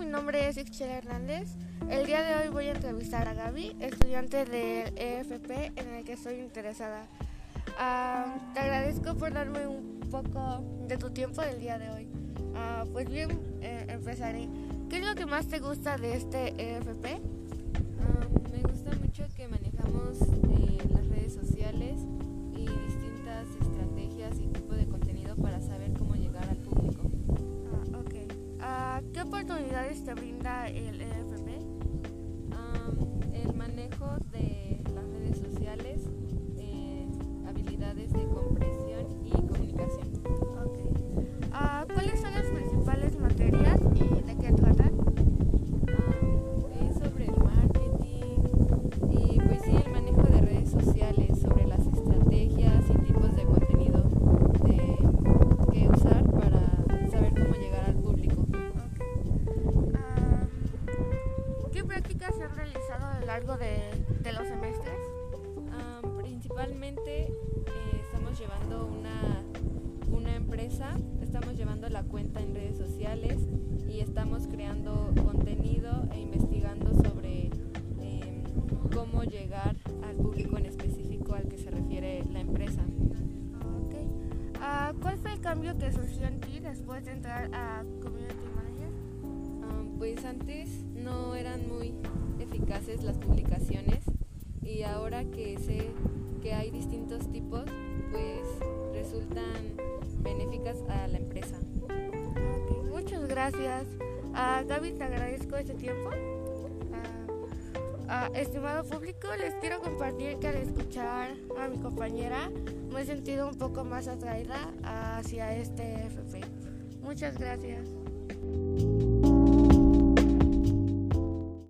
nombre es Ixchel Hernández. El día de hoy voy a entrevistar a Gaby, estudiante del EFP en el que estoy interesada. Ah, te agradezco por darme un poco de tu tiempo del día de hoy. Ah, pues bien, eh, empezaré. ¿Qué es lo que más te gusta de este EFP? ¿Qué oportunidades te brinda el EFP? Prácticas se han realizado a lo largo de, de los semestres? Am, principalmente eh, estamos llevando una, una empresa, estamos llevando la cuenta en redes sociales y estamos creando contenido e investigando sobre em, cómo llegar al público en específico al que se refiere la empresa. Ok. Ah, ¿Cuál fue el cambio que surgió en ti después de entrar a Community Manager? Pues antes no eran muy eficaces las publicaciones y ahora que sé que hay distintos tipos, pues resultan benéficas a la empresa. Ok, muchas gracias. Ah, Gaby, te agradezco este tiempo. Ah, ah, estimado público, les quiero compartir que al escuchar a mi compañera me he sentido un poco más atraída hacia este FP. Muchas gracias.